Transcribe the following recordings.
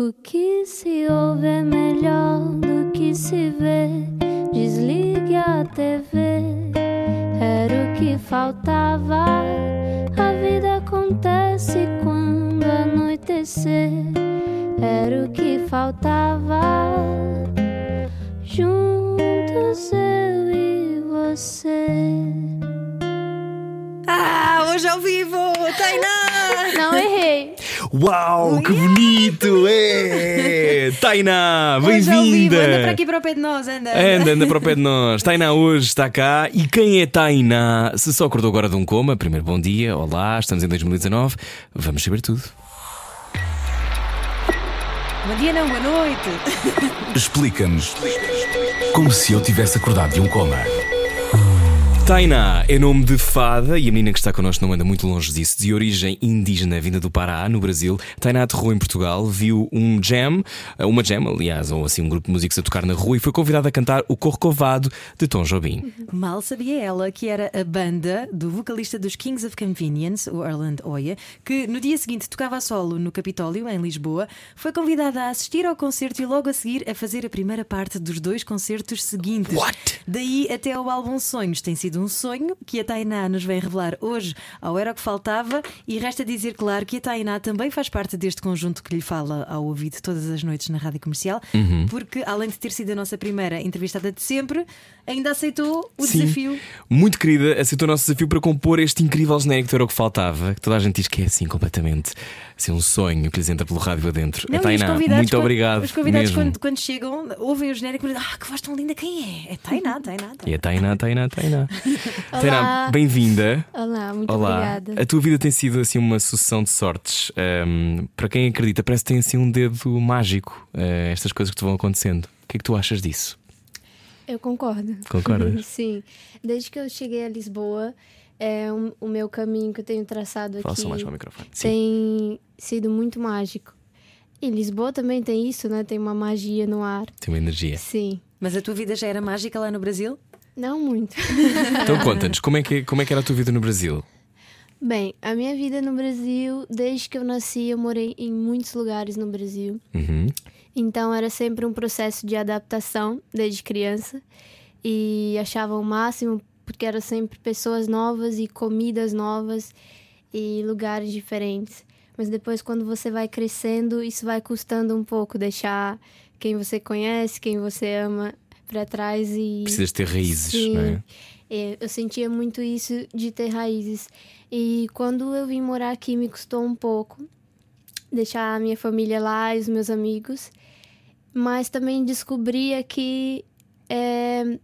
O que se ouve é melhor do que se vê. Desligue a TV, era o que faltava. A vida acontece quando anoitecer, era o que faltava. Juntos eu e você. Ah, hoje ao vivo! Tainá! Não errei. Uau, que bonito! É! Tainá, vivo! Anda para bem-vinda! aqui para o pé de nós, anda! Anda, anda para o pé de nós. Tainá hoje está cá. E quem é Tainá? Se só acordou agora de um coma, primeiro bom dia, olá, estamos em 2019, vamos saber tudo. Bom dia, não, boa noite! Explica-nos como se eu tivesse acordado de um coma. Tainá é nome de fada e a menina que está connosco não anda muito longe disso. De origem indígena, vinda do Pará, no Brasil. Tainá aterrou em Portugal, viu um jam, uma jam, aliás, ou assim um grupo de músicos a tocar na rua e foi convidada a cantar o Corcovado de Tom Jobim. Mal sabia ela que era a banda do vocalista dos Kings of Convenience, o Erland Oya, que no dia seguinte tocava a solo no Capitólio, em Lisboa, foi convidada a assistir ao concerto e logo a seguir a fazer a primeira parte dos dois concertos seguintes. What? Daí até ao álbum Sonhos tem sido um sonho que a Tainá nos vem revelar hoje ao Era o que Faltava e resta dizer, claro, que a Tainá também faz parte deste conjunto que lhe fala ao ouvido todas as noites na rádio comercial, porque além de ter sido a nossa primeira entrevistada de sempre, ainda aceitou o Sim. desafio. Muito querida, aceitou o nosso desafio para compor este incrível genérico que era o que faltava, que toda a gente diz que é assim completamente assim, um sonho que lhes entra pelo rádio adentro. Não, é Tainá, muito quando- obrigado. Os convidados, mesmo. quando, quando chegam, ouvem o genérico e dizem: Ah, que voz tão linda, quem é? É Tainá, Tainá. E a Tainá, Tainá, Tainá. Olá. Tainá, bem-vinda. Olá, muito Olá. obrigada. A tua vida tem sido assim uma sucessão de sortes. Ahm, para quem acredita, parece que tem assim um dedo mágico. eh, estas coisas que te vão acontecendo. O que é que tu achas disso? Eu concordo. Concordas? Sim. Desde que eu cheguei a Lisboa, é, um- o meu caminho que eu tenho traçado Fala aqui só mais para o microfone. Sim. tem sido muito mágico. E Lisboa também tem isso, né? Tem uma magia no ar. Tem uma energia. Sim. Mas a tua vida já era mágica lá no Brasil? Não muito. Então conta-nos, como é, que, como é que era a tua vida no Brasil? Bem, a minha vida no Brasil, desde que eu nasci, eu morei em muitos lugares no Brasil. Uhum. Então era sempre um processo de adaptação desde criança e achava o máximo porque eram sempre pessoas novas e comidas novas e lugares diferentes. Mas depois quando você vai crescendo, isso vai custando um pouco deixar quem você conhece, quem você ama para trás e Precisas ter raízes, Sim. não é? É, Eu sentia muito isso de ter raízes. E quando eu vim morar aqui, me custou um pouco deixar a minha família lá e os meus amigos. Mas também descobria que, é,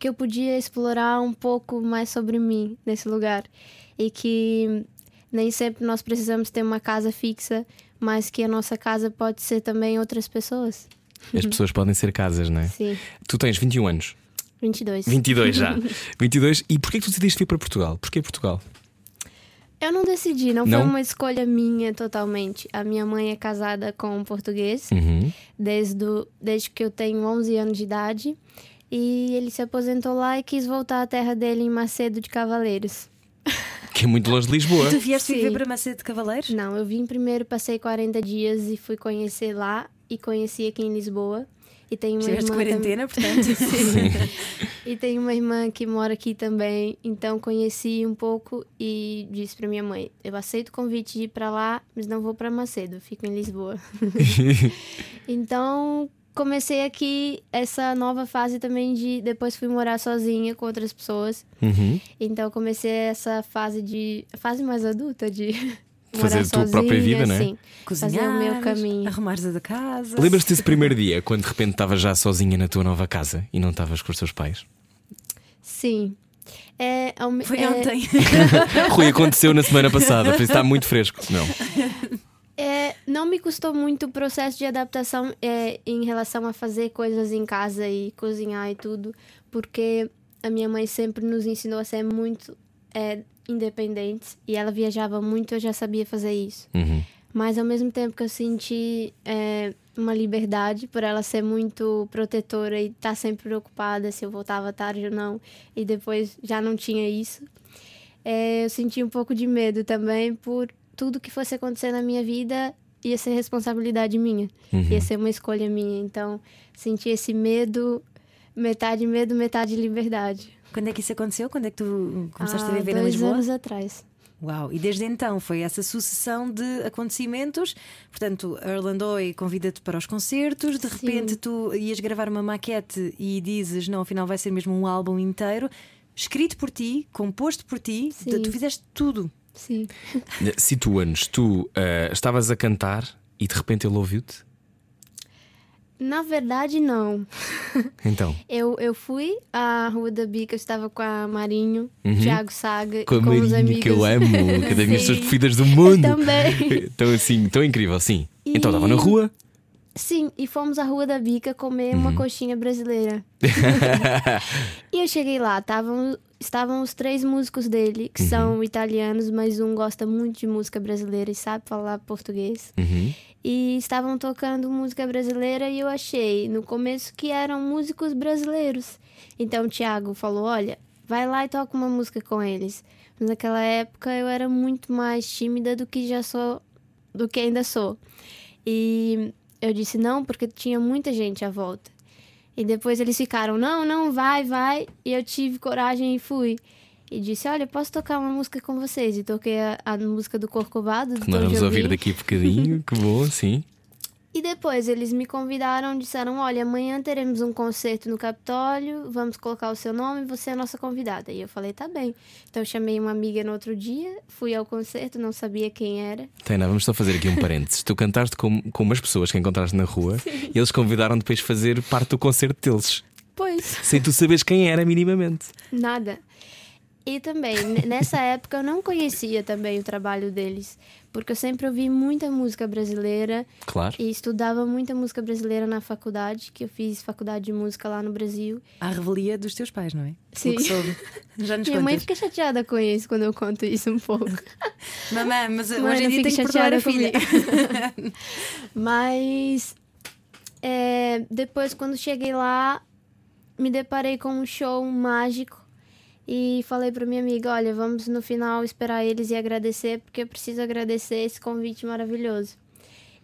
que eu podia explorar um pouco mais sobre mim nesse lugar. E que nem sempre nós precisamos ter uma casa fixa, mas que a nossa casa pode ser também outras pessoas. As pessoas podem ser casas, não é? Sim, Tu tens 21 anos. 22. 22 já. 22. E porquê que tu decidiste vir para Portugal? Porquê Portugal? Eu não decidi, não, Não? foi uma escolha minha totalmente. A minha mãe é casada com um português Uhum. desde, o- desde que eu tenho 11 anos de idade. E ele se aposentou lá e quis voltar à terra dele em Macedo de Cavaleiros. Que é muito longe de Lisboa. Tu vieste Sim. viver para Macedo de Cavaleiros? Não, eu vim primeiro, passei 40 dias e fui conhecer lá e conheci aqui em Lisboa. E tenho uma irmã quarentena, portanto. E tenho uma irmã que mora aqui também, então conheci um pouco e disse para minha mãe: eu aceito o convite de ir para lá, mas não vou para Macedo, fico em Lisboa. então comecei aqui essa nova fase também de depois fui morar sozinha com outras pessoas. Uhum. Então comecei essa fase de fase mais adulta de Fazer a tua própria sozinha, vida, né? sim. Fazer o meu Cozinhar, caminho. arrumares a da casa. Lembras-te desse primeiro dia, quando de repente estavas já sozinha na tua nova casa e não estavas com os teus pais? Sim. É, Foi é- ontem. Rui, aconteceu na semana passada, por isso está muito fresco. Não. É, não me custou muito o processo de adaptação é, em relação a fazer coisas em casa e cozinhar e tudo, porque a minha mãe sempre nos ensinou a ser muito é, independentes e ela viajava muito, eu já sabia fazer isso. Uhum. Mas ao mesmo tempo que eu senti é, uma liberdade por ela ser muito protetora e estar sempre preocupada se eu voltava tarde ou não, e depois já não tinha isso, é, eu senti um pouco de medo também por tudo que fosse acontecer na minha vida ia ser responsabilidade minha, Uhum. ia ser uma escolha minha. Então, senti esse medo, metade medo, metade liberdade. Quando é que isso aconteceu? Quando é que tu começaste Há a viver em dois Lisboa? anos atrás. Uau! E desde então foi essa sucessão de acontecimentos. Portanto, a convida-te para os concertos, de Sim. repente tu ias gravar uma maquete e dizes: não, afinal vai ser mesmo um álbum inteiro, escrito por ti, composto por ti, Sim. tu fizeste tudo. Sim. Situa-nos, tu eh, estavas a cantar e de repente ele ouviu-te? Na verdade, não. Então, Eu, eu fui à Rua da Bica, eu estava com a Marinho, Thiago Saga Uhum. com e a com os amigos. que eu amo, que é das minhas pessoas preferidas do mundo. Também. Tão assim, tão incrível, sim. E- Então estava na rua. Sim, e fomos à Rua da Bica comer Uhum. uma coxinha brasileira. e eu cheguei lá, estavam, estavam os três músicos dele, Uhum. que são italianos, mas um gosta muito de música brasileira e sabe falar português. Uhum. E estavam tocando música brasileira e eu achei no começo que eram músicos brasileiros. Então o Thiago falou: Olha, vai lá e toca uma música com eles. Mas naquela época eu era muito mais tímida do que já sou, do que ainda sou. E eu disse não, porque tinha muita gente à volta. E depois eles ficaram: Não, não, vai, vai. E eu tive coragem e fui. E disse: Olha, posso tocar uma música com vocês? E toquei a, a música do Corcovado. do Que nós vamos ouvir daqui a bocadinho. que bom, sim. E depois eles me convidaram, disseram: Olha, amanhã teremos um concerto no Capitólio, vamos colocar o seu nome, você é a nossa convidada. E eu falei: Tá bem. Então chamei uma amiga no outro dia, fui ao concerto, não sabia quem era. Tainá, vamos só fazer aqui um parênteses. Tu cantaste com, com umas pessoas que encontraste na rua e eles convidaram depois fazer parte do concerto deles, Pois, sem tu saberes quem era minimamente. nada. E também, nessa época eu não conhecia também o trabalho deles, porque eu sempre ouvi muita música brasileira Claro. e estudava muita música brasileira na faculdade, que eu fiz faculdade de música lá no Brasil. À revelia dos teus pais, não é? Sim. O que soube. Já nos Minha mãe contas. fica chateada com isso quando eu conto isso um pouco. Mamãe, mas Mãe, hoje em não dia tem que perdoar a filha. Mas é, depois, quando cheguei lá, me deparei com um show mágico e falei para minha amiga: Olha, vamos no final esperar eles e agradecer, porque eu preciso agradecer esse convite maravilhoso.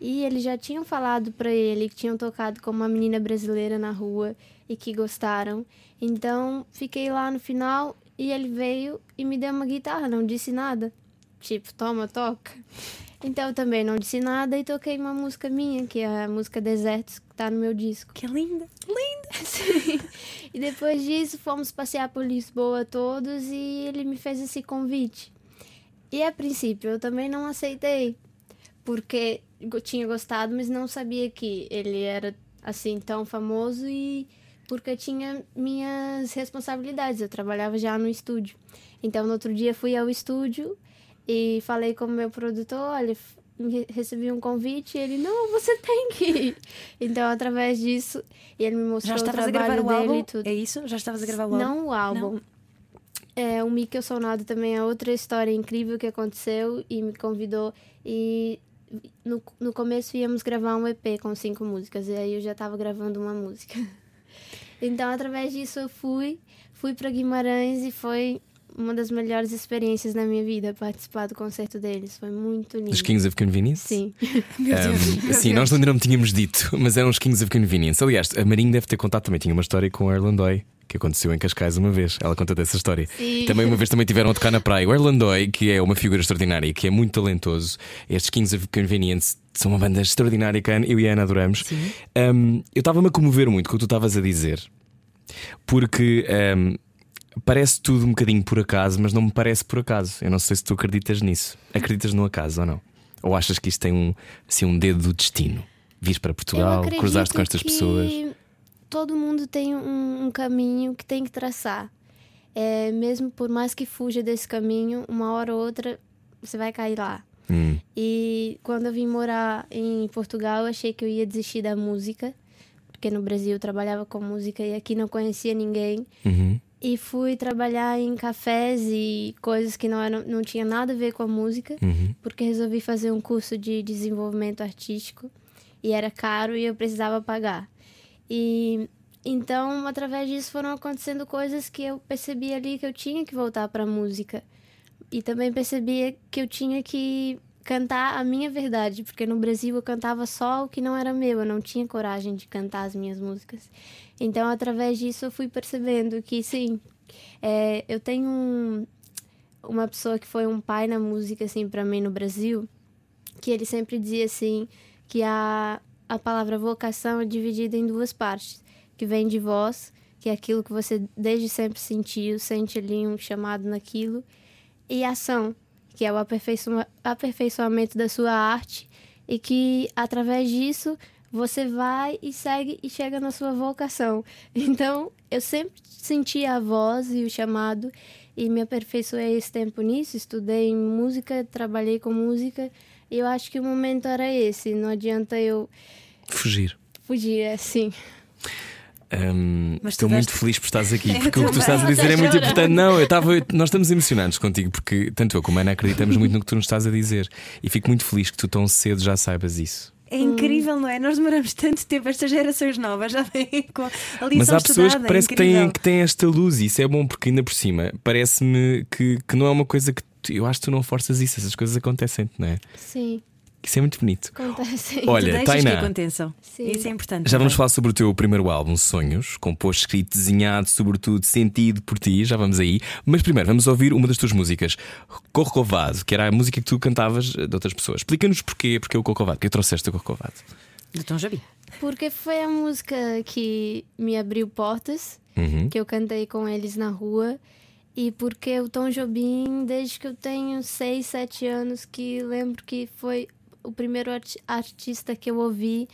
E eles já tinham falado para ele que tinham tocado com uma menina brasileira na rua e que gostaram. Então fiquei lá no final e ele veio e me deu uma guitarra, não disse nada. Tipo, toma, toca. Então também não disse nada e toquei uma música minha, que é a música Desertos, tá no meu disco. Que linda. Sim. E depois disso fomos passear por Lisboa todos e ele me fez esse convite. E a princípio eu também não aceitei, porque eu tinha gostado, mas não sabia que ele era assim tão famoso e porque tinha minhas responsabilidades. Eu trabalhava já no estúdio. Então no outro dia fui ao estúdio e falei com o meu produtor, olha, recebi um convite e ele, não, você tem que ir. Então, através disso, ele me mostrou Já o trabalho o dele álbum? e tudo. É isso? Já estavas a gravar o álbum? Não o álbum. É, o Mikkel Sonado também é outra história incrível que aconteceu e me convidou. E no, no começo íamos gravar um EP com cinco músicas, e aí eu já estava gravando uma música. Então, através disso, eu fui, fui para Guimarães e foi uma das melhores experiências na minha vida participar do concerto deles. Foi muito lindo. Os Kings of Convenience? Sim. Um, sim, nós ainda não tínhamos dito, mas eram os Kings of Convenience. Aliás, a Marinho deve ter contado também. Tinha uma história com o Erlandoy que aconteceu em Cascais uma vez. Ela conta dessa história. Sim. Também uma vez também tiveram a tocar na praia. O Erlandoy, que é uma figura extraordinária, que é muito talentoso. Estes Kings of Convenience são uma banda extraordinária que eu e a Ana adoramos. Um, eu estava-me a comover muito com o que tu estavas a dizer, porque. um, Parece tudo um bocadinho por acaso, mas não me parece por acaso. Eu não sei se tu acreditas nisso. Acreditas no acaso ou não? Ou achas que isto tem um, assim, um dedo do destino? Vis para Portugal, cruzaste com estas que pessoas. Todo mundo tem um, um caminho que tem que traçar. É, mesmo por mais que fuja desse caminho, uma hora ou outra você vai cair lá. Hum, E quando eu vim morar em Portugal, eu achei que eu ia desistir da música, porque no Brasil eu trabalhava com música e aqui não conhecia ninguém. uhum. E fui trabalhar em cafés e coisas que não, eram, não tinha nada a ver com a música, Uhum. porque resolvi fazer um curso de desenvolvimento artístico e era caro e eu precisava pagar. E então, através disso foram acontecendo coisas que eu percebi ali que eu tinha que voltar para a música. E também percebi que eu tinha que cantar a minha verdade, porque no Brasil eu cantava só o que não era meu, eu não tinha coragem de cantar as minhas músicas. Então, através disso, eu fui percebendo que sim, é, eu tenho um, uma pessoa que foi um pai na música, assim, para mim no Brasil, que ele sempre dizia assim que a, a palavra vocação é dividida em duas partes, que vem de voz, que é aquilo que você desde sempre sentiu, sente ali um chamado naquilo, e ação, que é o aperfeiçoamento da sua arte e que através disso você vai e segue e chega na sua vocação. Então, eu sempre senti a voz e o chamado e me aperfeiçoei esse tempo nisso, estudei música, trabalhei com música, e eu acho que o momento era esse, não adianta eu fugir. Fugir, é sim. Um, estou muito feliz por estás aqui, porque o que tu estás a dizer é muito importante. Não, eu estava, nós estamos emocionados contigo, porque tanto eu como a Ana acreditamos muito no que tu nos estás a dizer. E fico muito feliz que tu tão cedo já saibas isso. É incrível, não é? Nós demoramos tanto tempo, estas gerações novas já vêm com a lição Mas há pessoas estudada, que parece é que têm, que têm esta luz e isso é bom porque ainda por cima parece-me que, que não é uma coisa que tu, eu acho que tu não forças isso, essas coisas acontecem, não é? Sim. Isso é muito bonito. Olha, Tainá. que aconteçam. Sim. Isso é importante. Já vamos também. falar sobre o teu primeiro álbum, Sonhos, composto, escrito, desenhado, sobretudo sentido por ti. Já vamos aí. Mas primeiro vamos ouvir uma das tuas músicas, Corcovado, que era a música que tu cantavas de outras pessoas. Explica-nos porquê, porque é o Corcovado, que trouxeste o Corcovado. Do Tom Jobim. Porque foi a música que me abriu portas, Uhum. que eu cantei com eles na rua. E porque o Tom Jobim, desde que eu tenho 6, 7 anos, que lembro que foi o primeiro arti- artista que eu ouvi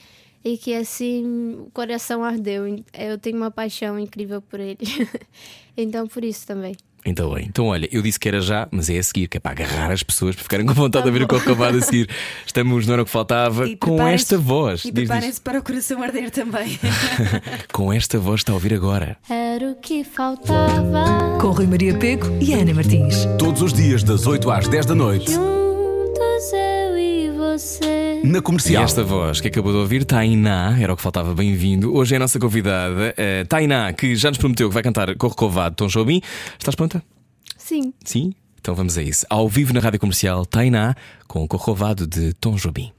e que assim o coração ardeu. Eu tenho uma paixão incrível por ele. então por isso também. Então, bem. Então, olha, eu disse que era já, mas é a seguir, que é para agarrar as pessoas para ficarem com vontade de ouvir o Corcovado a seguir. Estamos no Era o que Faltava E com esta voz. E preparem-se para o coração arder também. Com esta voz está a ouvir agora. Era o que faltava. Com Rui Maria Pego e Ana Martins. Todos os dias, das 8 às 10 da noite, você. na E comercial. esta voz que acabou de ouvir, Tainá, era o que faltava, bem-vindo. Hoje é a nossa convidada, eh, Tainá, que já nos prometeu que vai cantar Corcovado Tom Jobim. Estás pronta? Sim. Sim? Então vamos a isso. Ao vivo na rádio comercial, Tainá, com o Corcovado de Tom Jobim.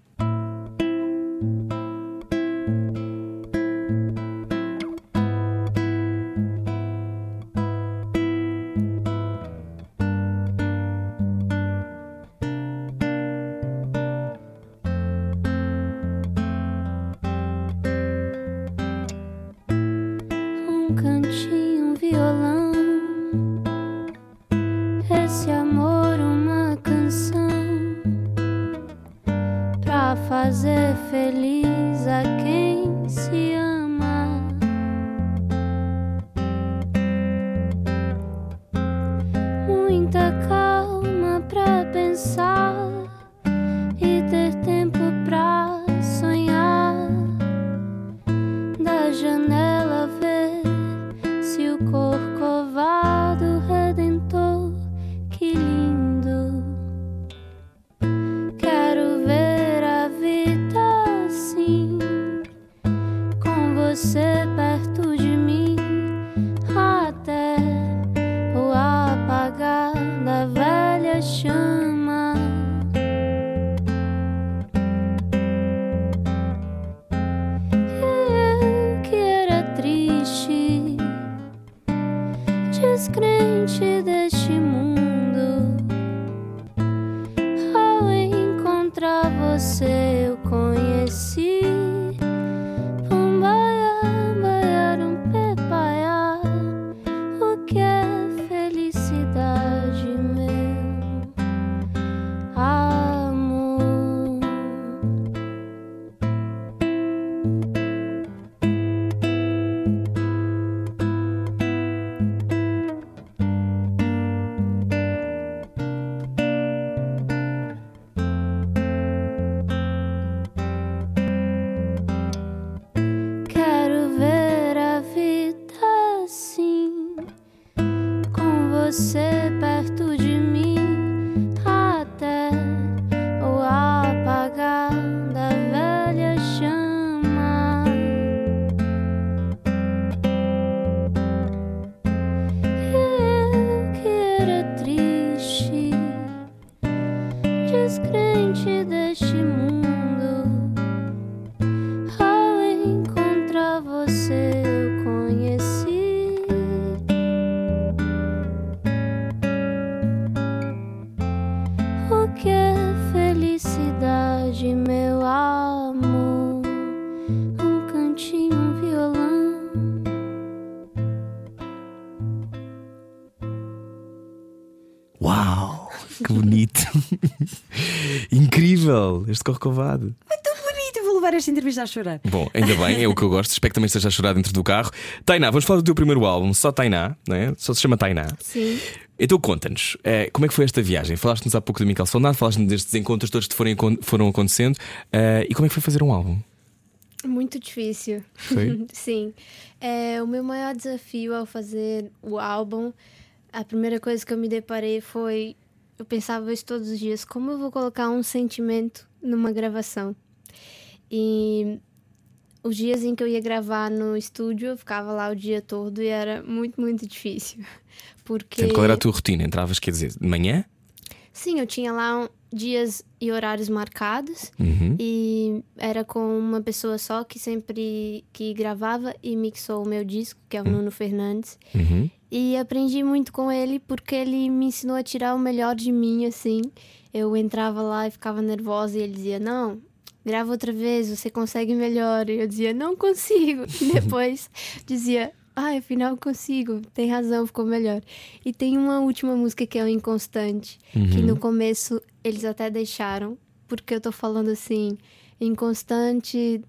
Say. Este corcovado. Bonito, eu vou levar esta entrevista a chorar. Bom, ainda bem, é o que eu gosto. Espero que também esteja a chorar dentro do carro. Tainá, vamos falar do teu primeiro álbum, só Tainá, não é? Só se chama Tainá. Sim. Então conta-nos, eh, como é que foi esta viagem? Falaste-nos há pouco do Miquel Soldado, falaste-nos destes encontros todos que foram, foram acontecendo. eh, e como é que foi fazer um álbum? Muito difícil. Foi? Sim. É, o meu maior desafio ao fazer o álbum, a primeira coisa que eu me deparei foi. Eu pensava isso todos os dias: como eu vou colocar um sentimento numa gravação? E os dias em que eu ia gravar no estúdio, eu ficava lá o dia todo e era muito, muito difícil. Porque. Portanto, qual era a tua rotina? Entravas, quer dizer, de manhã? Sim, eu tinha lá dias e horários marcados Uhum. e era com uma pessoa só que sempre que gravava e mixou o meu disco, que é o Nuno Fernandes. Uhum. E aprendi muito com ele porque ele me ensinou a tirar o melhor de mim, assim. Eu entrava lá e ficava nervosa e ele dizia: "Não, grava outra vez, você consegue melhor". E eu dizia: "Não consigo". E depois dizia: "Ah, afinal consigo, tem razão, ficou melhor". E tem uma última música que é o Inconstante, que no começo eles até deixaram, porque eu tô falando assim, Inconstante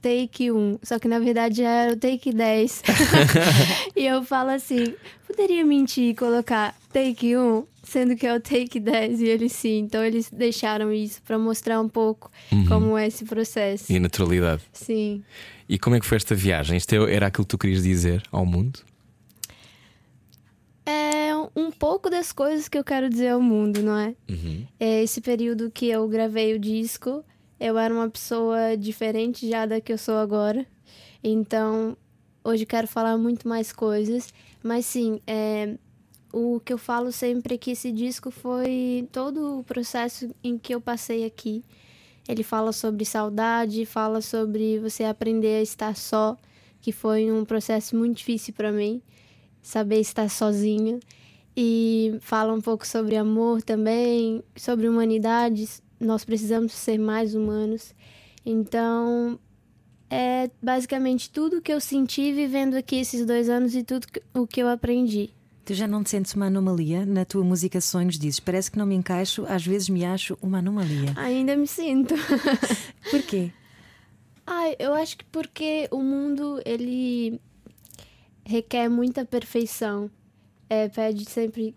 take 1, só que na verdade já era o take 10. e eu falo assim, poderia mentir e colocar take 1, sendo que é o take 10 e eles sim. Então eles deixaram isso pra mostrar um pouco como é esse processo. E a naturalidade. Sim. E como é que foi esta viagem? Isto é- era aquilo que tu querias dizer ao mundo? É um pouco das coisas que eu quero dizer ao mundo, não é? Uhum. É esse período que eu gravei o disco, eu era uma pessoa diferente já da que eu sou agora. Então, hoje quero falar muito mais coisas. Mas sim, é, o que eu falo sempre é que esse disco foi todo o processo em que eu passei aqui. Ele fala sobre saudade, fala sobre você aprender a estar só, que foi um processo muito difícil para mim, saber estar sozinha. E fala um pouco sobre amor também, sobre humanidades. Nós precisamos ser mais humanos. Então, é basicamente tudo que eu senti vivendo aqui esses dois anos e tudo o que eu aprendi. Tu já não te sentes uma anomalia? Na tua música Sonhos dizes: Parece que não me encaixo, às vezes me acho uma anomalia. Ainda me sinto. Porquê? Ai, eu acho que porque o mundo ele requer muita perfeição. É, pede sempre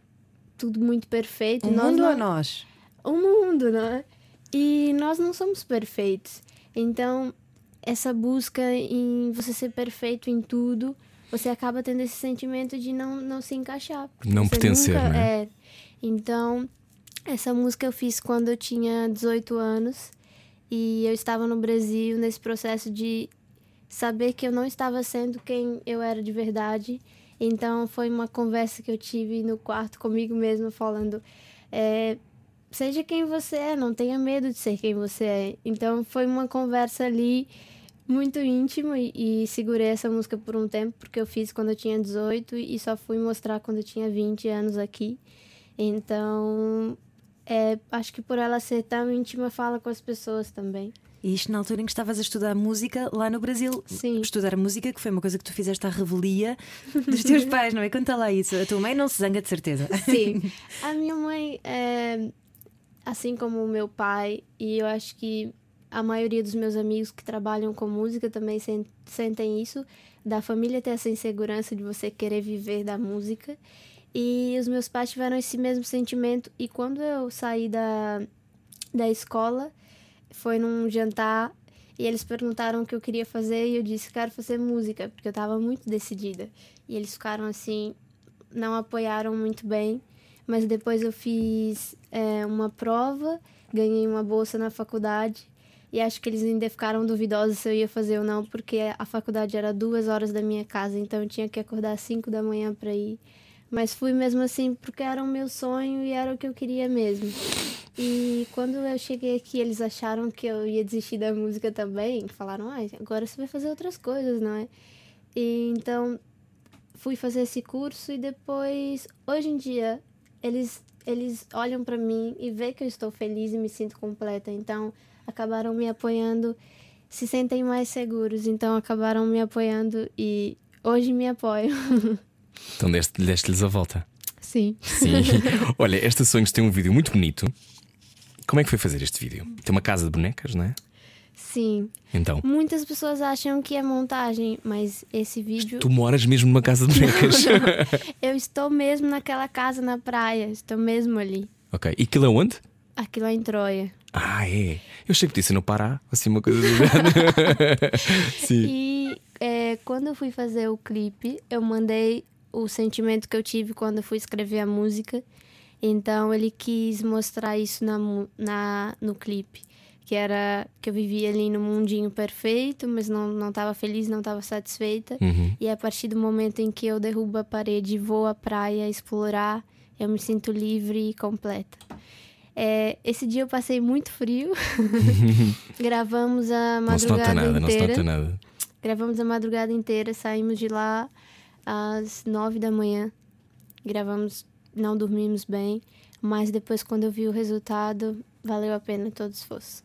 tudo muito perfeito. O nós mundo não... ou nós? o mundo, né? E nós não somos perfeitos. Então, essa busca em você ser perfeito em tudo, você acaba tendo esse sentimento de não, não se encaixar. Não pertencer, nunca- né? É. Então, essa música eu fiz quando eu tinha 18 anos e eu estava no Brasil nesse processo de saber que eu não estava sendo quem eu era de verdade. Então foi uma conversa que eu tive no quarto comigo mesma, falando: é, seja quem você é, não tenha medo de ser quem você é. Então foi uma conversa ali muito íntima e, e segurei essa música por um tempo, porque eu fiz quando eu tinha 18 e só fui mostrar quando eu tinha 20 anos aqui. Então, é, acho que por ela ser tão íntima, fala com as pessoas também. E isto na altura em que estavas a estudar música lá no Brasil. Sim. Estudar música, que foi uma coisa que tu fizeste à revelia dos teus pais, não é? Conta lá isso. A tua mãe não se zanga de certeza. Sim. A minha mãe, é, assim como o meu pai, e eu acho que a maioria dos meus amigos que trabalham com música também sen- sentem isso, da família ter essa insegurança de você querer viver da música. E os meus pais tiveram esse mesmo sentimento. E quando eu saí da, da escola, foi num jantar e eles perguntaram o que eu queria fazer e eu disse quero fazer música porque eu estava muito decidida e eles ficaram assim não apoiaram muito bem mas depois eu fiz é, uma prova ganhei uma bolsa na faculdade e acho que eles ainda ficaram duvidosos se eu ia fazer ou não porque a faculdade era duas horas da minha casa então eu tinha que acordar às cinco da manhã para ir mas fui mesmo assim porque era o meu sonho e era o que eu queria mesmo. E quando eu cheguei aqui, eles acharam que eu ia desistir da música também. Falaram, ah, agora você vai fazer outras coisas, não é? E então fui fazer esse curso e depois, hoje em dia, eles eles olham para mim e vê que eu estou feliz e me sinto completa. Então, acabaram me apoiando, se sentem mais seguros. Então, acabaram me apoiando e hoje me apoiam. Então, deste-lhes deste a volta. Sim. Sim. Olha, esta Sonhos tem um vídeo muito bonito. Como é que foi fazer este vídeo? Tem uma casa de bonecas, não é? Sim. Então. Muitas pessoas acham que é montagem, mas esse vídeo. Tu moras mesmo numa casa de bonecas. Não, eu estou mesmo naquela casa na praia, estou mesmo ali. ok. E aquilo é onde? Aquilo é em Troia. Ah, é. Eu que disse no Pará, assim uma coisa do. Sim. E é, quando eu fui fazer o clipe, eu mandei o sentimento que eu tive quando eu fui escrever a música. Então ele quis mostrar isso na, na, no clipe. Que era que eu vivia ali no mundinho perfeito, mas não, não estava feliz, não estava satisfeita. Uhum. E a partir do momento em que eu derrubo a parede e vou à praia explorar, eu me sinto livre e completa. É, esse dia eu passei muito frio. Gravamos a Não se nota madrugada nada, não se inteira. nota nada. Gravamos a madrugada inteira, saímos de lá às nove da manhã. Gravamos, não dormimos bem, mas depois, quando eu vi o resultado, valeu a pena todo esforço.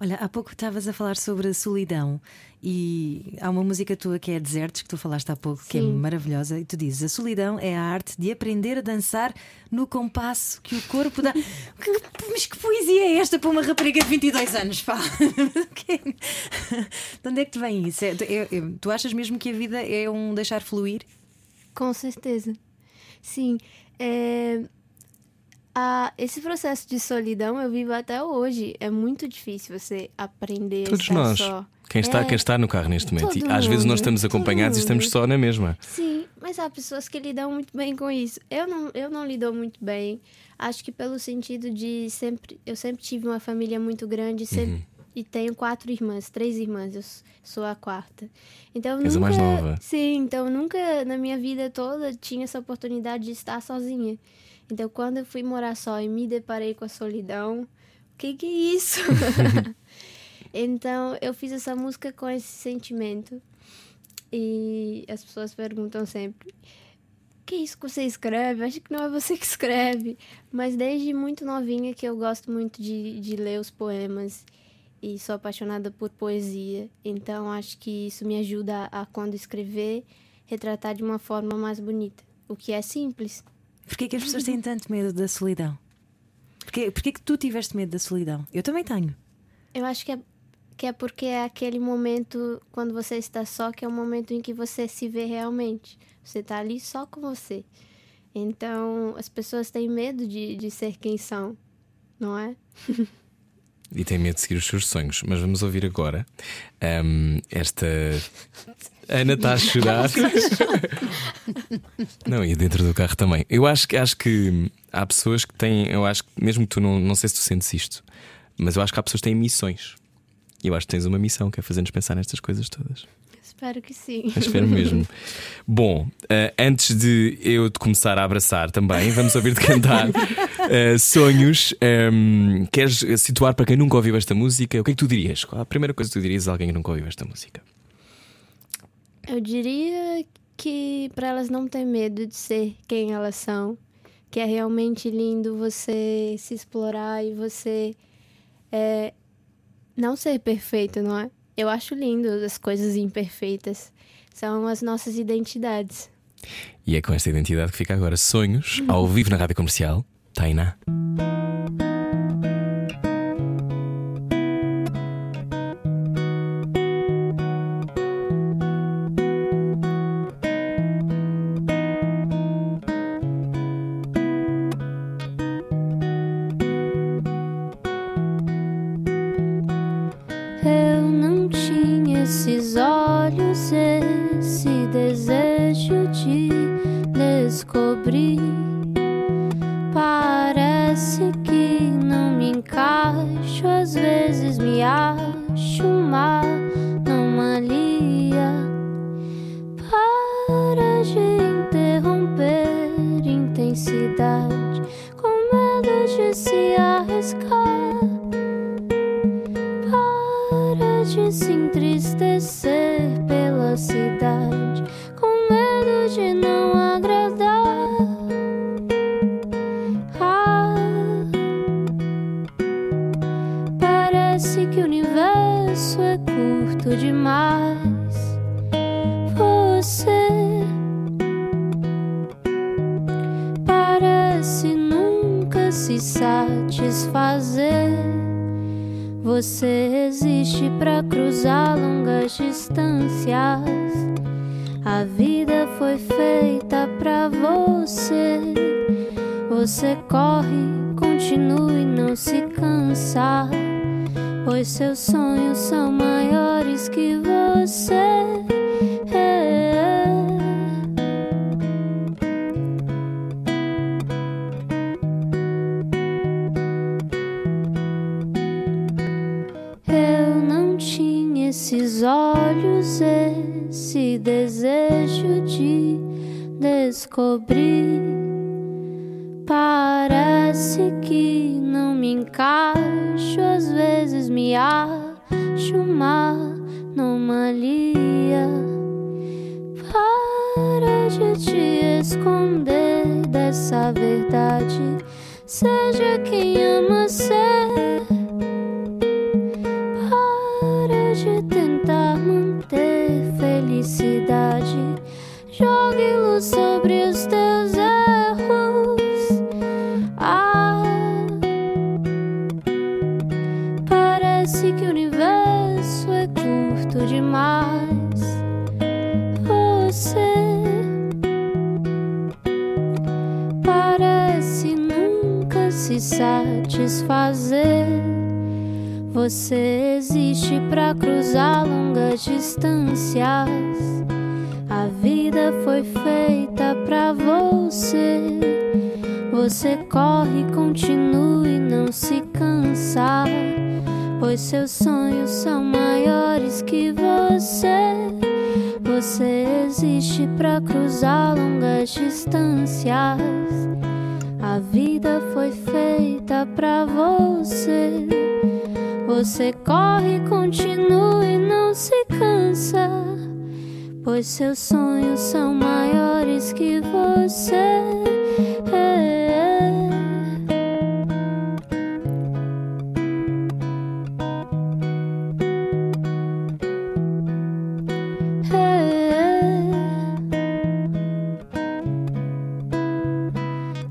Olha, há pouco estavas a falar sobre a solidão e há uma música tua que é Desertos, que tu falaste há pouco, que é Sim. maravilhosa, e tu dizes: a solidão é a arte de aprender a dançar no compasso que o corpo dá. Que- Mas que poesia é esta para uma rapariga de 22 anos, pá? De onde é que te vem isso? É- é- é- tu achas mesmo que a vida é um deixar fluir? Com certeza. Sim. é, a- esse processo de solidão eu vivo até hoje. É muito difícil você aprender Todos a estar nós. só. Quem está, É. quem está no carro neste momento. E às vezes nós mundo, estamos acompanhados e estamos mundo. só na mesma. Sim, mas há pessoas que lidam muito bem com isso. Eu não, eu não lido muito bem. Acho que pelo sentido de sempre. Eu sempre tive uma família muito grande sempre, Uhum. e tenho quatro irmãs, três irmãs. Eu sou a quarta. Então nunca. mais nova. Sim, então nunca na minha vida toda tinha essa oportunidade de estar sozinha. Então quando eu fui morar só e me deparei com a solidão, o que que é isso? então eu fiz essa música com esse sentimento. E as pessoas perguntam sempre: que é isso que você escreve? Acho que não é você que escreve. Mas desde muito novinha que eu gosto muito de, de ler os poemas e sou apaixonada por poesia. Então acho que isso me ajuda a, quando escrever, retratar de uma forma mais bonita. O que é simples. Porquê que as pessoas têm tanto medo da solidão? Porquê, porquê que tu tiveste medo da solidão? Eu também tenho. Eu acho que é, que é porque é aquele momento, quando você está só, que é o momento em que você se vê realmente. Você está ali só com você. Então, as pessoas têm medo de, de ser quem são, não é? E tem medo de seguir os seus sonhos. Mas vamos ouvir agora ahm, esta. Ana está a chorar. não, e dentro do carro também. Eu acho que acho que há pessoas que têm. Eu acho que mesmo que tu não, não sei se tu sentes isto, mas eu acho que há pessoas que têm missões. E eu acho que tens uma missão que é fazer-nos pensar nestas coisas todas. Espero que sim. Espero mesmo. Bom, eh, antes de eu te começar a abraçar também, vamos ouvir-te cantar eh, Sonhos. Ehm, queres situar para quem nunca ouviu esta música? O que é que tu dirias? Qual a primeira coisa que tu dirias a alguém que nunca ouviu esta música? Eu diria que para elas não ter medo de ser quem elas são, que é realmente lindo você se explorar e você é, não ser perfeito, não é? Eu acho lindo as coisas imperfeitas. São as nossas identidades. E é com esta identidade que fica agora Sonhos, ao vivo na rádio comercial. Tainá. Demais. Você parece nunca se satisfazer. Você existe para cruzar longas distâncias. A vida foi feita pra você. Você corre, continue, não se cansa. Pois seus sonhos de tentar manter felicidade. Jogue luz sobre os teus erros. Ah, parece que o universo é curto demais. Você parece nunca se satisfazer. Você existe para cruzar longas distâncias. A vida foi feita pra você. Você corre, continue, não se cansa. Pois seus sonhos são maiores que você. Você existe pra cruzar longas distâncias. A vida foi feita pra você. Você corre, continue, não se cansa. Pois seus sonhos são maiores que você. É.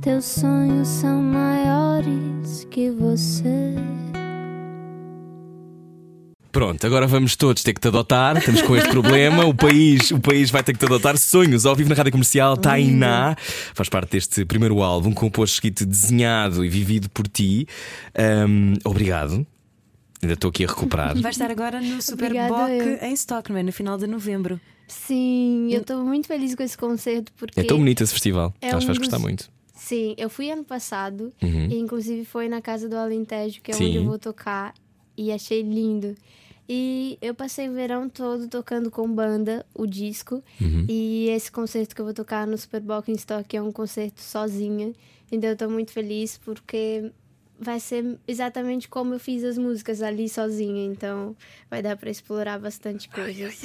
Teus sonhos são maiores que você. Pronto, agora vamos todos ter que te adotar. Estamos com este problema. O país, o país vai ter que te adotar. Sonhos ao vivo na rádio comercial. Tainá faz parte deste primeiro álbum, composto, escrito, desenhado e vivido por ti. Ahm, obrigado. Ainda estou aqui a recuperar. Vai estar agora no Super Obrigada, Boc eu. em Stock, não é? No final de novembro. Sim, eu estou muito feliz com esse concerto porque. É tão bonito esse festival. É Acho que um vais dos- gostar muito. Sim, eu fui ano passado Uhum. e inclusive foi na casa do Alentejo, que é Sim. onde eu vou tocar, e achei lindo. E eu passei o verão todo tocando com banda o disco. Uhum. E esse concerto que eu vou tocar no Super Bowl in Stock é um concerto sozinha. Então eu tô muito feliz porque vai ser exatamente como eu fiz as músicas ali sozinha. Então vai dar para explorar bastante coisas.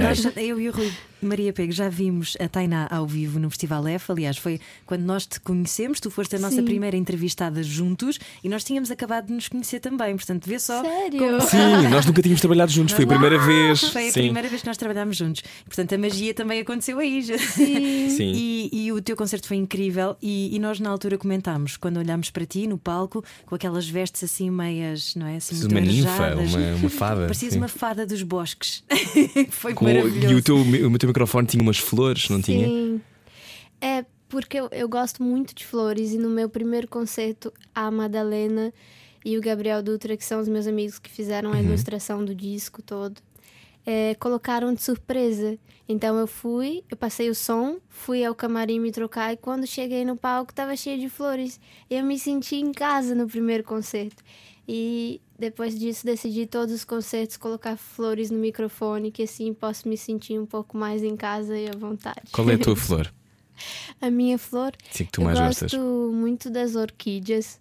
Nós, eu e o Rui Maria Pego já vimos a Tainá ao vivo no Festival F. Aliás, foi quando nós te conhecemos. Tu foste a nossa Sim. primeira entrevistada juntos e nós tínhamos acabado de nos conhecer também. Portanto, vê só. Sério? Sim, nós nunca tínhamos trabalhado juntos. Foi a primeira vez. Foi a Sim. primeira vez que nós trabalhámos juntos. Portanto, a magia também aconteceu aí. Sim. Sim. E, e o teu concerto foi incrível. E, e nós, na altura, comentámos quando olhámos para ti no palco com aquelas vestes assim, meias, não é? Assim, muito Uma ninfa, uma, uma fada. Parecias sim. uma fada dos bosques. foi Com- maravilhoso. e o teu, o teu microfone tinha umas flores, não tinha? Sim. É porque eu, eu gosto muito de flores e no meu primeiro concerto a Madalena e o Gabriel Dutra, que são os meus amigos que fizeram a Uhum. ilustração do disco todo, é, colocaram de surpresa. Então eu fui, eu passei o som, fui ao camarim me trocar e quando cheguei no palco tava cheio de flores. Eu me senti em casa no primeiro concerto. E depois disso decidi todos os concertos colocar flores no microfone, que assim posso me sentir um pouco mais em casa e à vontade. Qual é a tua flor? A minha flor, Sim, que tu eu mais gosto gostas? muito das orquídeas,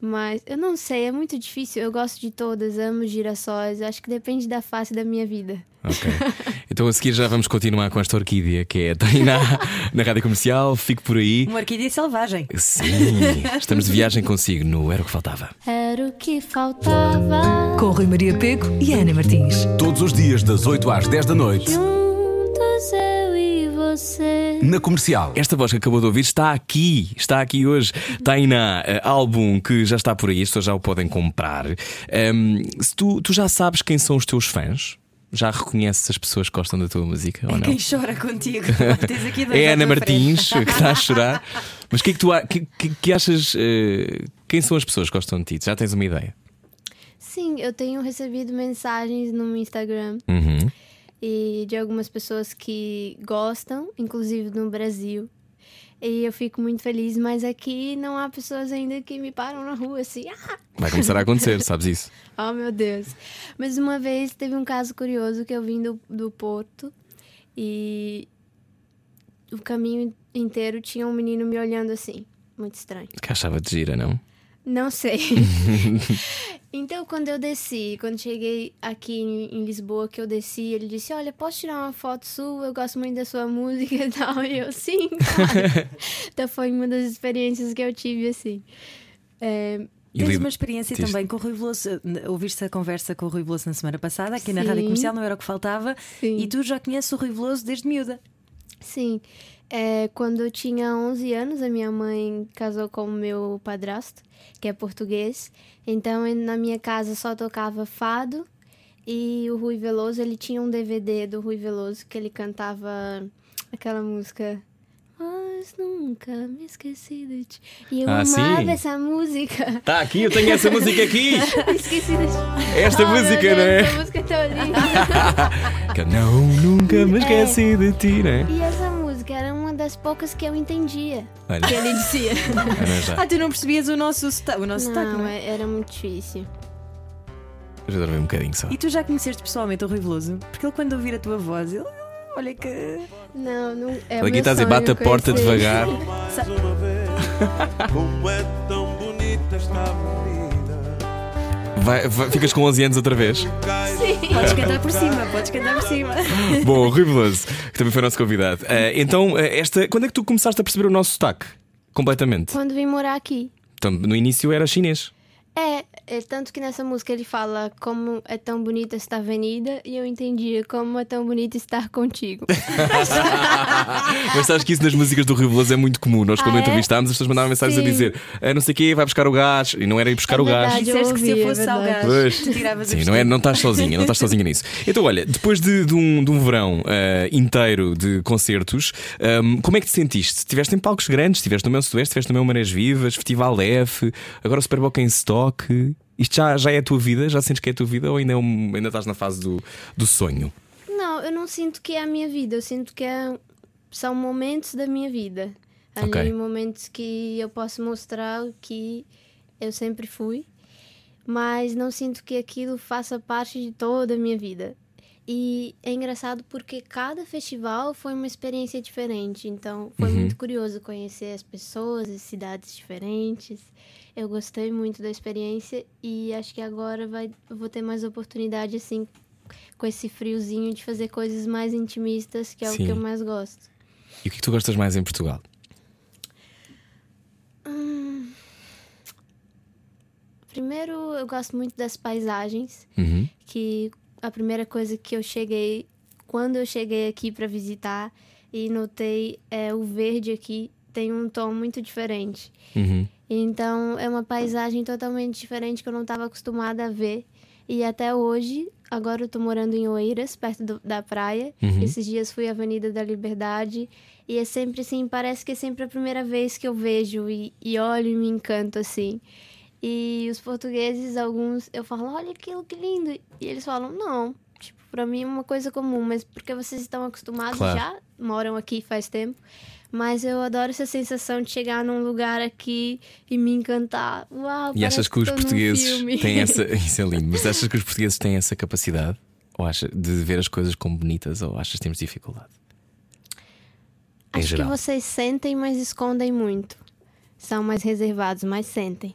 mas eu não sei, é muito difícil. Eu gosto de todas, amo girassóis. Acho que depende da face da minha vida. Ok. Então a seguir já vamos continuar com esta orquídea que é a Tainá na rádio comercial. Fico por aí. Uma orquídea selvagem. Sim, estamos de viagem consigo no Era o que Faltava. Era o que faltava. Com Rui Maria Pego e Ana Martins. Todos os dias, das 8 às 10 da noite, você. na comercial. Esta voz que acabou de ouvir está aqui, está aqui hoje. Tainá, eh, álbum que já está por aí, as pessoas já o podem comprar. Se tu, tu já sabes quem são os teus fãs? Já reconheces as pessoas que gostam da tua música ou não? Quem chora contigo? É Ana Martins que está a chorar. Mas o que é que tu que, que- que achas? eh, quem são as pessoas que gostam de ti? Já tens uma ideia? Sim, eu tenho recebido mensagens no meu Instagram Uhum. E de algumas pessoas que gostam, inclusive no Brasil. E eu fico muito feliz, mas aqui não há pessoas ainda que me param na rua assim. Ah, Vai começar a acontecer, sabes isso? Oh, meu Deus. Mas uma vez teve um caso curioso que eu vim do, do Porto e o caminho inteiro tinha um menino me olhando assim. Muito estranho. Que achava de gira, não? Não sei. então, quando eu desci, quando cheguei aqui em, Lisboa, que eu desci, ele disse: Olha, posso tirar uma foto sua? Eu gosto muito da sua música e tal. E eu, sim, claro. então, foi uma das experiências que eu tive, assim. É, E Tens uma experiência também com o Rui Veloso. Ouviste a conversa com o Rui Veloso na semana passada, aqui na Sim. Rádio Comercial, não era o que faltava. Sim. E tu já conheces o Rui Veloso desde miúda. Sim. É, quando eu tinha 11 anos, a minha mãe casou com o meu padrasto, que é português. Então, na minha casa só tocava fado. E o Rui Veloso, ele tinha um DVD do Rui Veloso que ele cantava aquela música. Mas nunca me esqueci de ti. E eu Ah, amava sim. essa música. Tá aqui, eu tenho essa música aqui. esqueci de ti. Esta Oh, música, Deus, né? Essa música é tão linda. Que eu não, nunca me esqueci de ti, né? e essa das poucas que eu entendia. Olha, Que ele dizia. Ah, tu não percebias o nosso, sota- o nosso sotaque, Não, não é? é- era muito difícil. Eu já dormi um bocadinho só. E tu já conheceste pessoalmente o Rui Veloso? Porque ele, quando ouvir a tua voz, ele. "Ah, Olha que. Não, não. É Aqui meu está a dizer, sonho bate a porta devagar. Como é tão bonita esta avenida. Vai- vai- ficas com 11 anos outra vez. Podes cantar por cima, podes cantar por cima. Bom, Rui Veloso, que também foi nosso convidado. Eh, então, eh, esta, quando é que tu começaste a perceber o nosso sotaque? Completamente. Quando vim morar aqui. Então, no início era chinês. É, é, tanto que nessa música ele fala como é tão bonita esta avenida e eu entendia como é tão bonito estar contigo. Mas sabes que isso nas músicas do Rui Veloso é muito comum. Nós, quando Ah, é? entrevistámos, as pessoas mandavam mensagens a Sim. dizer "Ah, não sei o quê, vai buscar o gás. E não era ir buscar É o gás. Disseste que se eu é fosse ao gás, Pois. tu tiravas Sim, a não, é, não estás sozinha, não estás sozinha nisso. Então, olha, depois de, de um, de um verão eh, inteiro de concertos, ehm, como é que te sentiste? Estiveste em palcos grandes, estiveste no meu Sudoeste, estiveste no meu Marés Vivas, Festival F, agora o Super Bowl em Stock. Isto já, já é a tua vida? Já sentes que é a tua vida ou ainda, é um- ainda estás na fase do, do sonho? Não, eu não sinto que é a minha vida, eu sinto que é- são momentos da minha vida. Ali, momentos que eu posso mostrar que eu sempre fui, mas não sinto que aquilo faça parte de toda a minha vida. E é engraçado porque cada festival foi uma experiência diferente, então foi muito curioso conhecer as pessoas, as cidades diferentes. Eu gostei muito da experiência e acho que agora vai, vou ter mais oportunidade assim com esse friozinho de fazer coisas mais intimistas, que é Sim. o que eu mais gosto. E o que é que tu gostas mais em Portugal? Primeiro, eu gosto muito das paisagens, Uhum. que a primeira coisa que eu cheguei, quando eu cheguei aqui para visitar e notei é o verde aqui tem um tom muito diferente. Uhum. Então, é uma paisagem totalmente diferente que eu não estava acostumada a ver. E até hoje, agora eu tô morando em Oeiras, perto do- da praia. Uhum. Esses dias fui à Avenida da Liberdade. E é sempre assim, parece que é sempre a primeira vez que eu vejo e, e olho e me encanto assim. E os portugueses, alguns, eu falo, olha aquilo que lindo. E eles falam, não. Tipo, pra mim é uma coisa comum, mas porque vocês estão acostumados Claro. já, moram aqui faz tempo. Mas eu adoro essa sensação de chegar num lugar aqui e me encantar. Uau, E achas que os portugueses têm essa. Isso é lindo, mas achas que os portugueses têm essa capacidade? Ou achas de ver as coisas como bonitas ou achas que temos dificuldade? Em Acho geral. que vocês sentem, mas escondem muito. São mais reservados, mas sentem.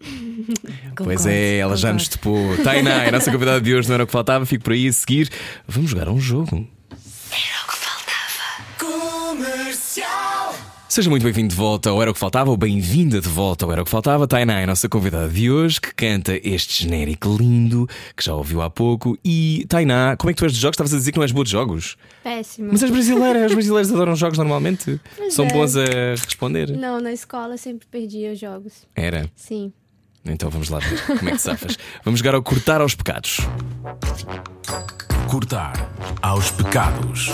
Pois Concordo, é, ela já nos topou. Tainá, a nossa convidada de hoje não era o que faltava, fico por aí a seguir. Vamos jogar um jogo. Seja muito bem-vindo de volta ao Era o que Faltava, ou bem-vinda de volta ao Era o que Faltava. Tainá é a nossa convidada de hoje, que canta este genérico lindo, que já ouviu há pouco. E Tainá, como é que tu és de jogos? Estavas a dizer que não és boa de jogos? Péssimo. Mas és brasileira, os brasileiros adoram jogos normalmente. Pois São é. bons a responder. Não, na escola sempre perdia os jogos. Era. Sim. Então vamos lá ver como é que safas. Vamos jogar ao cortar aos pecados. Cortar aos pecados.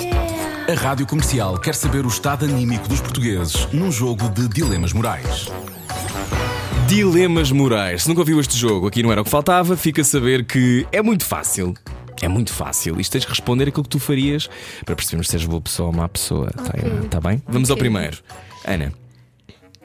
A Rádio Comercial quer saber o estado anímico dos portugueses num jogo de dilemas morais. Dilemas morais. Se nunca ouviu este jogo, aqui não era o que faltava, fica a saber que é muito fácil. É muito fácil. Isto tens de responder aquilo que tu farias para percebermos se és boa pessoa ou má pessoa. Tá, tá bem? Vamos ao Ok. primeiro. Ana,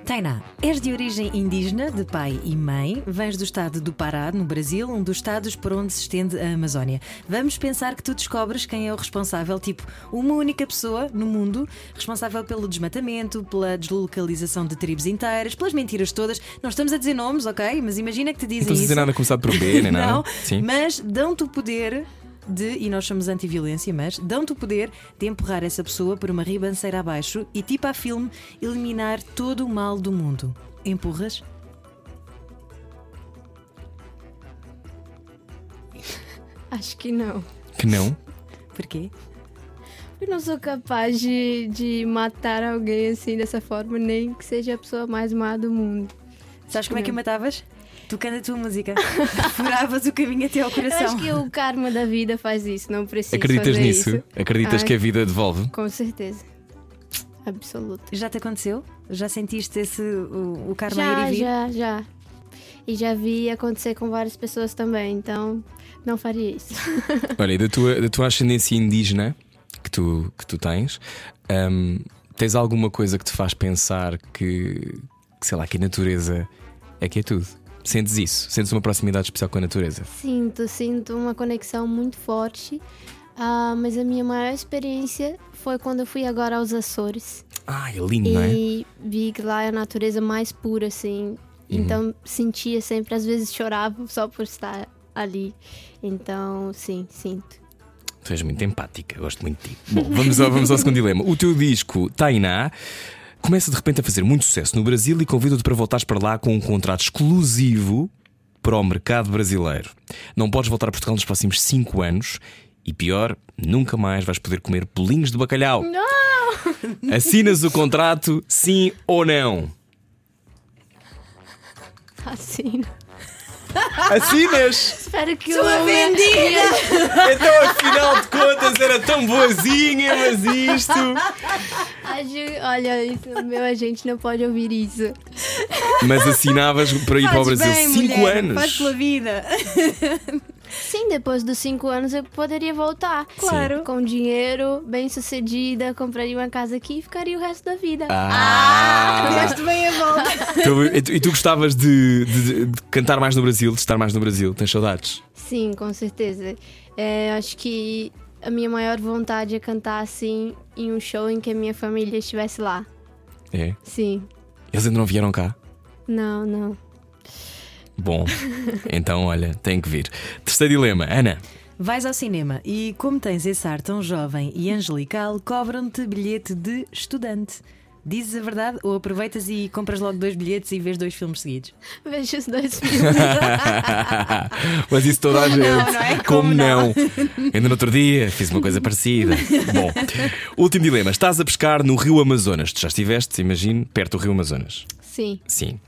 Tainá, és de origem indígena, de pai e mãe, vens do estado do Pará, no Brasil, um dos estados por onde se estende a Amazónia. Vamos pensar que tu descobres quem é o responsável, tipo, uma única pessoa no mundo responsável pelo desmatamento, pela deslocalização de tribos inteiras, pelas mentiras todas. Não estamos a dizer nomes, ok? Mas imagina que te não dizem estás a isso. dizer nada começado por B, nem nada. Não, Sim. mas dão-te o poder de, e nós somos anti-violência, mas dão-te o poder de empurrar essa pessoa por uma ribanceira abaixo e, tipo a filme, eliminar todo o mal do mundo. Empurras? Acho que não. Que não? Porquê? Eu não sou capaz de, de matar alguém assim dessa forma, nem que seja a pessoa mais má do mundo. Sabes como é que não. matavas? Tocando a tua música. Furavas o caminho até ao Eu coração. acho que o karma da vida faz isso, não preciso Acreditas fazer nisso? isso. Acreditas Ah, que a vida devolve? Com certeza. Absoluta. Já te aconteceu? Já sentiste esse, o, o karma Já, ir e vir? já, já. E já vi acontecer com várias pessoas também, então não faria isso. Olha, e da tua, da tua ascendência indígena que tu, que tu tens, hum, tens alguma coisa que te faz pensar que, que, sei lá, que a natureza é que é tudo? Sentes isso? Sentes uma proximidade especial com a natureza? Sinto, sinto uma conexão muito forte. Ah, mas a minha maior experiência foi quando eu fui agora aos Açores. Ah, é lindo, não é? E vi que lá é a natureza mais pura, assim. Uhum. Então sentia sempre, às vezes chorava só por estar ali. Então, sim, sinto. Tu és muito empática, gosto muito de ti. Bom, vamos ao, vamos ao segundo dilema. O teu disco Tainá começa de repente a fazer muito sucesso no Brasil e convida-te para voltares para lá com um contrato exclusivo para o mercado brasileiro. Não podes voltar a Portugal nos próximos 5 anos e pior, nunca mais vais poder comer bolinhos de bacalhau. Não! Assinas o contrato, sim ou não? Assim. Assinas! Espero que Sua o vendida! Então, afinal de contas, era tão boazinha, mas isto. Olha, isso, meu agente não pode ouvir isso. Mas assinavas para ir para o Brasil bem, 5 mulher, anos. Faz pela vida. Sim, depois dos cinco anos eu poderia voltar. Claro. Com dinheiro, bem sucedida, compraria uma casa aqui e ficaria o resto da vida. Ah! Fizeste bem a volta. Tu- e, tu, e tu gostavas de, de- de cantar mais no Brasil, de estar mais no Brasil? Tens saudades? Sim, com certeza. É, acho que a minha maior vontade é cantar assim em um show em que a minha família estivesse lá. É. Sim. Eles ainda não vieram cá? Não, não. Bom, então olha, tem que vir. Terceiro dilema, Ana. Vais ao cinema e, como tens esse ar tão jovem e angelical, cobram-te bilhete de estudante. Dizes a verdade ou aproveitas e compras logo dois bilhetes e vês dois filmes seguidos? Vejo os dois filmes. Mas isso toda a gente. não, não é? Como, Como não? não? Ainda no outro dia fiz uma coisa parecida. Bom, último dilema. Estás a pescar no Rio Amazonas. Tu já estiveste, imagino, perto do Rio Amazonas. Sim. Sim.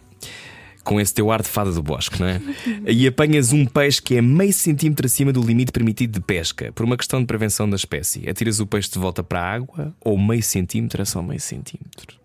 Com esse teu ar de fada do bosque, não é? E apanhas um peixe que é meio centímetro acima do limite permitido de pesca, por uma questão de prevenção da espécie. Atiras o peixe de volta para a água ou meio centímetro é só meio centímetro?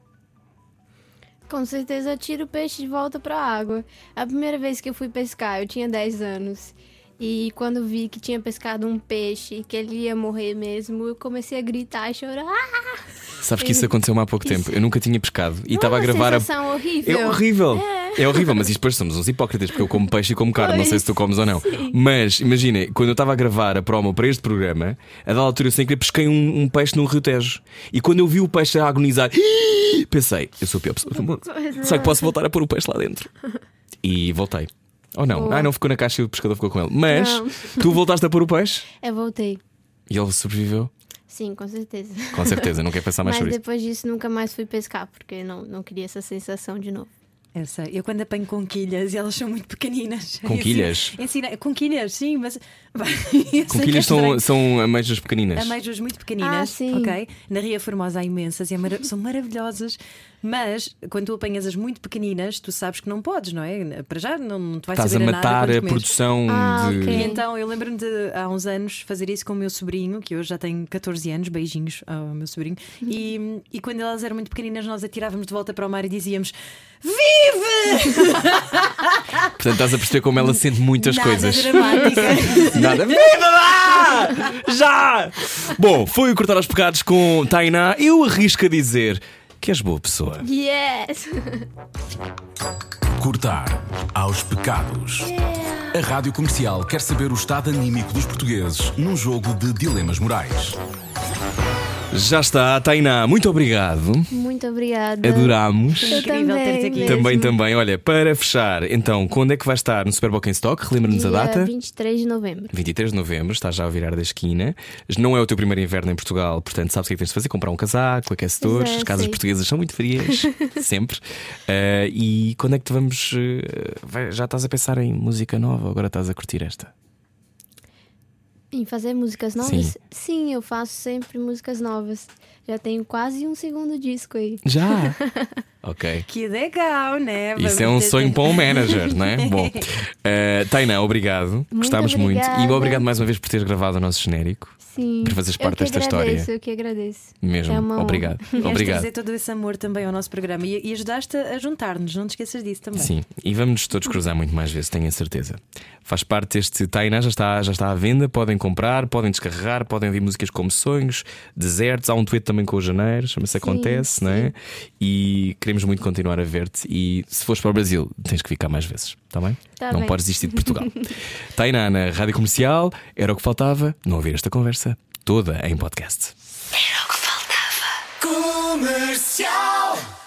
Com certeza eu tiro o peixe de volta pra água. A primeira vez que eu fui pescar, eu tinha 10 anos. E quando vi que tinha pescado um peixe, que ele ia morrer mesmo, eu comecei a gritar e chorar. Sabes que isso aconteceu há pouco tempo. Eu nunca tinha pescado e Não estava é a uma gravar a. sensação horrível. É horrível. É. horrível, mas isto depois somos uns hipócritas, porque eu como peixe e como carne, não sei se tu comes ou não. Mas imagina, quando eu estava a gravar a promo para este programa, a dada altura eu sem querer pesquei um, um peixe no Rio Tejo. E quando eu vi o peixe a agonizar, pensei, eu sou a pior pessoa do mundo. Pois é. Só que posso voltar a pôr o peixe lá dentro. e voltei. Ou não? Ah, não ficou na caixa e o pescador ficou com ele. Mas Não. tu voltaste a pôr o peixe Eu voltei. e ele sobreviveu. Sim, com certeza. Com certeza, não quer pensar mais Mas sobre isso. depois disso nunca mais fui pescar, porque não, não queria essa sensação de novo. Eu sei. Eu quando apanho conquilhas e elas são muito pequeninas. Conquilhas? Ensina, conquilhas, sim, mas. Que é Conquilhas são, são ameijas pequeninas. Ameijoas muito pequeninas, Ah, sim. ok? Na Ria Formosa há imensas e é são maravilhosas, mas quando tu apanhas as muito pequeninas, tu sabes que não podes, não é? Para já não, não te vai Estás a saber matar nada a comes. produção Ah, de. E ok. então eu lembro-me de há uns anos fazer isso com o meu sobrinho, que hoje já tem 14 anos, beijinhos ao meu sobrinho, e, e quando elas eram muito pequeninas, nós atirávamos de volta para o mar e dizíamos: Vive! Portanto, estás a perceber como ela sente muitas Nada coisas. dramática. Nada. Viva lá! Já! Bom, foi o Cortar aos Pecados com Tainá. Eu arrisco a dizer que és boa pessoa. Yes! Cortar aos pecados. A Rádio Comercial quer saber o estado anímico dos portugueses num jogo de dilemas morais. Já está, Tainá, muito obrigado. Muito obrigada. Adorámos. Eu Incrível também. ter-te aqui. mesmo. Também, também. Olha, para fechar, então, quando é que vai estar no Superboc em Stock? Relembra-nos a Dia data? 23 de novembro. 23 de novembro, está já a virar da esquina. Não é o teu primeiro inverno em Portugal, portanto, sabes o que é que tens de fazer? Comprar um casaco, aquecedores. Pois é, As casas sei. portuguesas são muito frias, sempre. Ah, e quando é que te vamos. eh, vai- já estás a pensar em música nova ou agora estás a curtir esta? Em fazer músicas novas? Sim. eu faço sempre músicas novas. Já tenho quase um segundo disco aí. Já! ok. Que legal, né? Isso é um Vamos ter- sonho para um manager, não é? Bom, eh, Tainá, obrigado. Gostámos muito. E obrigada. obrigado mais uma vez por teres gravado o nosso genérico. Sim. Por fazeres parte desta história. Eu que agradeço. Mesmo. É uma obrigado. Obrigado. trazer todo esse amor também ao nosso programa e, e ajudaste a juntar-nos, não te esqueças disso também. Sim, e vamos todos cruzar muito mais vezes, tenho a certeza. Faz parte deste Tainá, já está, já está à venda, podem comprar, podem descarregar, podem ouvir músicas como Sonhos, Desertos, há um tweet também com o Janeiro, chama-se Acontece, não é? E queremos muito continuar a ver-te. E se fores para o Brasil, tens que ficar mais vezes, está bem? Tá não bem. podes desistir de Portugal. Tainá na rádio comercial, era o que faltava, não ouvir esta conversa toda em podcast. Comercial.